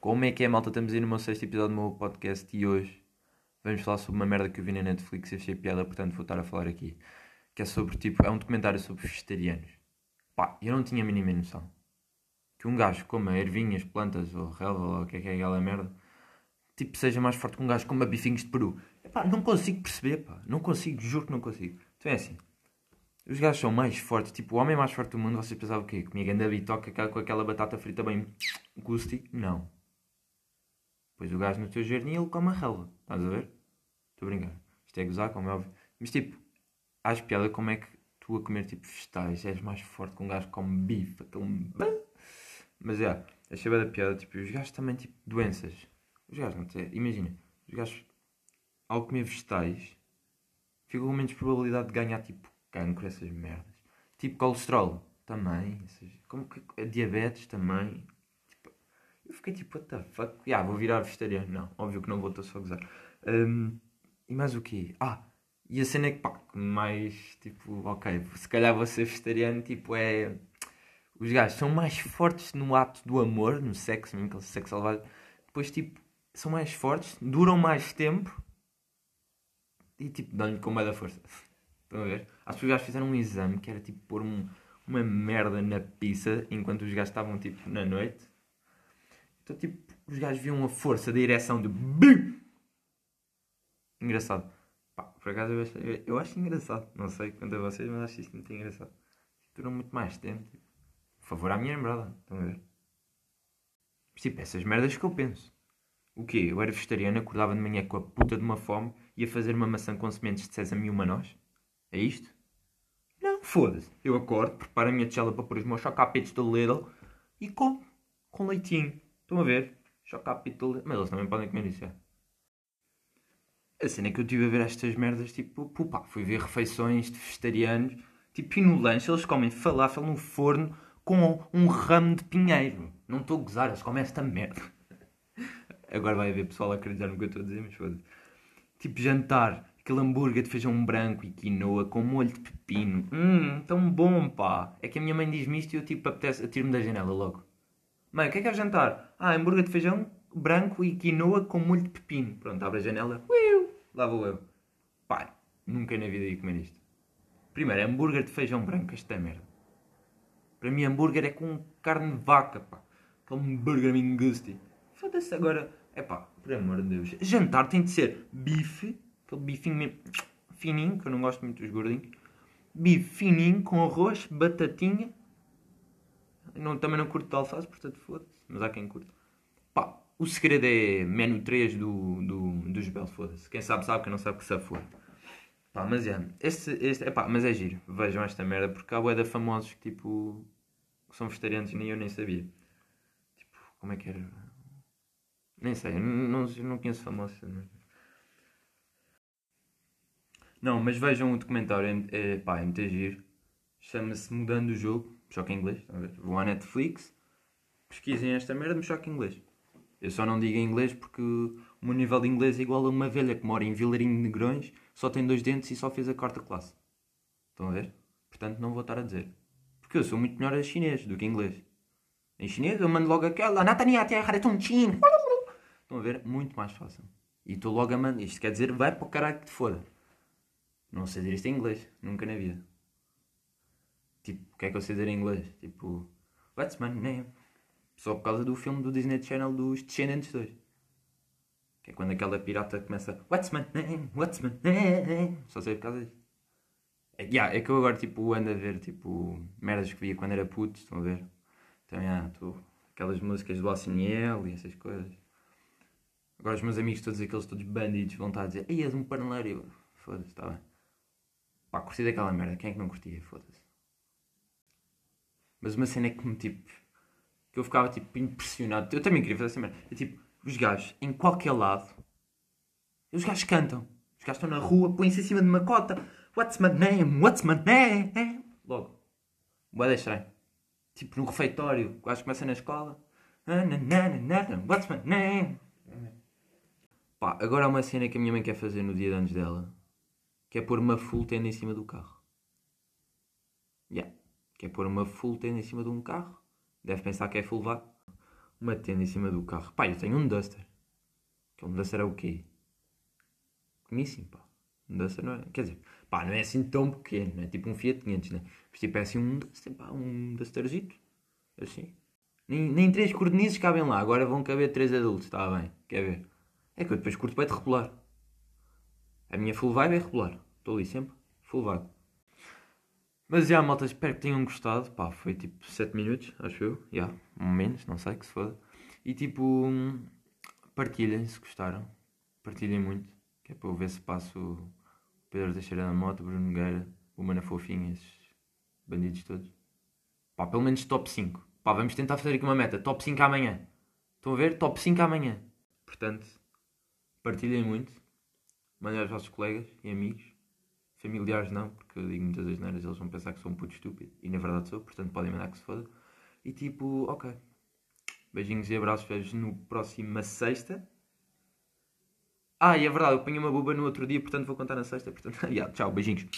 Como é que é, malta? Estamos aí no meu sexto episódio do meu podcast e hoje vamos falar sobre uma merda que eu vi na Netflix e achei piada, portanto vou estar a falar aqui. Que é sobre, tipo, é um documentário sobre vegetarianos. Pá, eu não tinha a mínima noção. Que um gajo coma ervinhas, plantas ou relva ou o que é que é aquela merda, tipo, seja mais forte que um gajo coma bifinhos de peru. Epá, não consigo perceber, pá. Não consigo, juro que não consigo. Então é assim. Os gajos são mais fortes, tipo, o homem mais forte do mundo, vocês pensavam o quê? Comia ganda bitoca com aquela batata frita bem gusti? Não. Pois o gajo no teu jardim ele come a relva. Estás a ver? Estou a brincar. Isto é gozar, como é óbvio. Mas tipo, acho piada como é que tu a comer tipo vegetais és mais forte que um gajo que come bife, aquele. Mas é, yeah, achei bem da piada, tipo, os gajos também, tipo, doenças. Os gajos, não sei, imagina, os gajos ao comer vegetais ficam com menos probabilidade de ganhar tipo cancro, essas merdas. Tipo colesterol também, essas, como que diabetes também. Eu fiquei tipo, what the fuck? Yeah, vou virar vegetariano. Não, óbvio que não vou, estou só a gozar. Um, e mais o quê? Ah, e a cena é que pá, mais tipo, ok, se calhar vou ser vegetariano, tipo, é. Os gajos são mais fortes no ato do amor, no sexo, mesmo aquele sexo salvado. Depois, tipo, são mais fortes, duram mais tempo e tipo, dão-lhe com da força. Estão a ver? Que os gajos fizeram um exame que era tipo pôr um, uma merda na pizza enquanto os gajos estavam tipo na noite. Então tipo, os gajos viam a força da ereção de! Engraçado. Pá, por acaso eu acho, eu, acho engraçado. Não sei quanto a vocês, mas acho isto muito engraçado. Duram muito mais tempo. Tipo. Por favor, à minha namorada. Estão a ver? Tipo, essas merdas que eu penso. O quê? Eu era vegetariano, acordava de manhã com a puta de uma fome ia fazer uma maçã com sementes de sésamo e uma noz? É isto? Não, foda-se. Eu acordo, preparo a minha tigela para pôr os meus chocapitos do Lidl e como. Com leitinho. Estão a ver? Lidl. Mas eles também podem comer isso, é. A cena é que eu estive a ver estas merdas, tipo, pá, fui ver refeições de vegetarianos, tipo, e no lanche eles comem falafel no forno com um ramo de pinheiro. Não estou a gozar, eles comem esta merda. Agora vai haver pessoal a acreditar no que eu estou a dizer, mas foda-se. Tipo, jantar, aquele hambúrguer de feijão branco e quinoa com molho de pepino. Hum, tão bom, pá. É que a minha mãe diz-me isto e eu, tipo, apetece, atiro-me da janela logo. Mãe, o que é que é jantar? Ah, hambúrguer de feijão branco e quinoa com molho de pepino. Pronto, abre a janela. Uiu, lá vou eu. Pai, nunca na vida ia comer isto. Primeiro, hambúrguer de feijão branco, esta é merda. Para mim, hambúrguer é com carne de vaca, pá. Aquele hambúrguer mingusti. Foda-se agora. É pá, por amor de Deus. Jantar tem de ser bife, aquele bifinho mesmo fininho, que eu não gosto muito dos gordinhos. Bife fininho com arroz, batatinha. Não, também não curto de alface, portanto foda-se. Mas há quem curte. Pá, o segredo é menu 3 do, do, dos Bel, foda-se. Quem sabe sabe, quem não sabe que se foda. Pá, mas é. Este, este, pá, mas é giro. Vejam esta merda, porque há bué famosos que tipo. que são vegetarianos nem eu nem sabia. Tipo, como é que era? Nem sei, não, não, conheço famosos. Não, mas vejam o documentário, é, é, pá, é muito giro. Chama-se Mudando o Jogo, choque em inglês. Vão à Netflix, pesquisem esta merda, me choque em inglês. Eu só não digo em inglês porque o meu nível de inglês é igual a uma velha que mora em Vilarinho de Negrões, só tem dois dentes e só fez a quarta classe. Estão a ver? Portanto, não vou estar a dizer. Porque eu sou muito melhor a chinês do que inglês. Em chinês eu mando logo aquela Natania Terra Tontin. Estão a ver? Muito mais fácil. E estou logo a mandar. Isto quer dizer, vai para o caralho que te foda. Não sei dizer isto em inglês. Nunca na vida. Tipo, o que é que eu sei dizer em inglês? Tipo, what's my name? Só por causa do filme do Disney Channel dos Descendentes 2. Que é quando aquela pirata começa What's my name? What's my name? Só sei por causa disso. É, yeah, é que eu agora tipo ando a ver tipo merdas que via quando era puto, estão a ver? Então, yeah, tô, aquelas músicas do Alciniel e essas coisas. Agora os meus amigos todos aqueles todos bandidos vão estar a dizer Ei, és um paneleiro. Foda-se, está bem. Pá, curti daquela merda. Quem é que não curtia? Foda-se. Mas uma cena que me tipo. Que eu ficava tipo impressionado. Eu também queria fazer essa merda. É tipo, os gajos em qualquer lado. Os gajos cantam. Os gajos estão na rua, põem-se em cima de uma cota. What's my name? What's my name? Logo. Boa estranho. Tipo no refeitório. O gajo começa na escola. What's my name? Pá, agora há uma cena que a minha mãe quer fazer no dia de anos dela. Que é pôr uma full tenda em cima do carro. Yeah. Que é pôr uma full tenda em cima de um carro. Deve pensar que é full vá. uma tenda em cima do carro. Pá, eu tenho um Duster. Que um Duster é o quê? Pequeníssimo, pá. Um Duster não é. Quer dizer, pá, não é assim tão pequeno, não é tipo um Fiat 500, né? Mas tipo é assim um Duster, pá, um Dusterzito. Assim. Nem, nem três cordenizes cabem lá, agora vão caber três adultos, está bem. Quer ver? É que eu depois curto bem de regular. A minha full vibe é regular. Estou ali sempre, full vibe. Mas já, malta, espero que tenham gostado. Pá, foi tipo 7 minutos, acho eu. Já, yeah, menos, não sei, que se foda. E tipo, partilhem se gostaram. Partilhem muito. Que é para eu ver se passo o Pedro Teixeira na moto, Bruno Nogueira, o Mana Fofinha, esses bandidos todos. Pá, pelo menos top 5. Pá, vamos tentar fazer aqui uma meta. Top 5 amanhã. Estão a ver? Top 5 amanhã. Portanto, partilhem muito. Mandem aos vossos colegas e amigos. Familiares não, porque eu digo muitas asneiras, eles vão pensar que sou um puto estúpido. E na verdade sou, portanto podem mandar que se foda. E tipo, ok. Beijinhos e abraços, vejo no próxima sexta. Ah, e é verdade, eu ponho uma boba no outro dia, portanto vou contar na sexta. Portanto, yeah, tchau, beijinhos.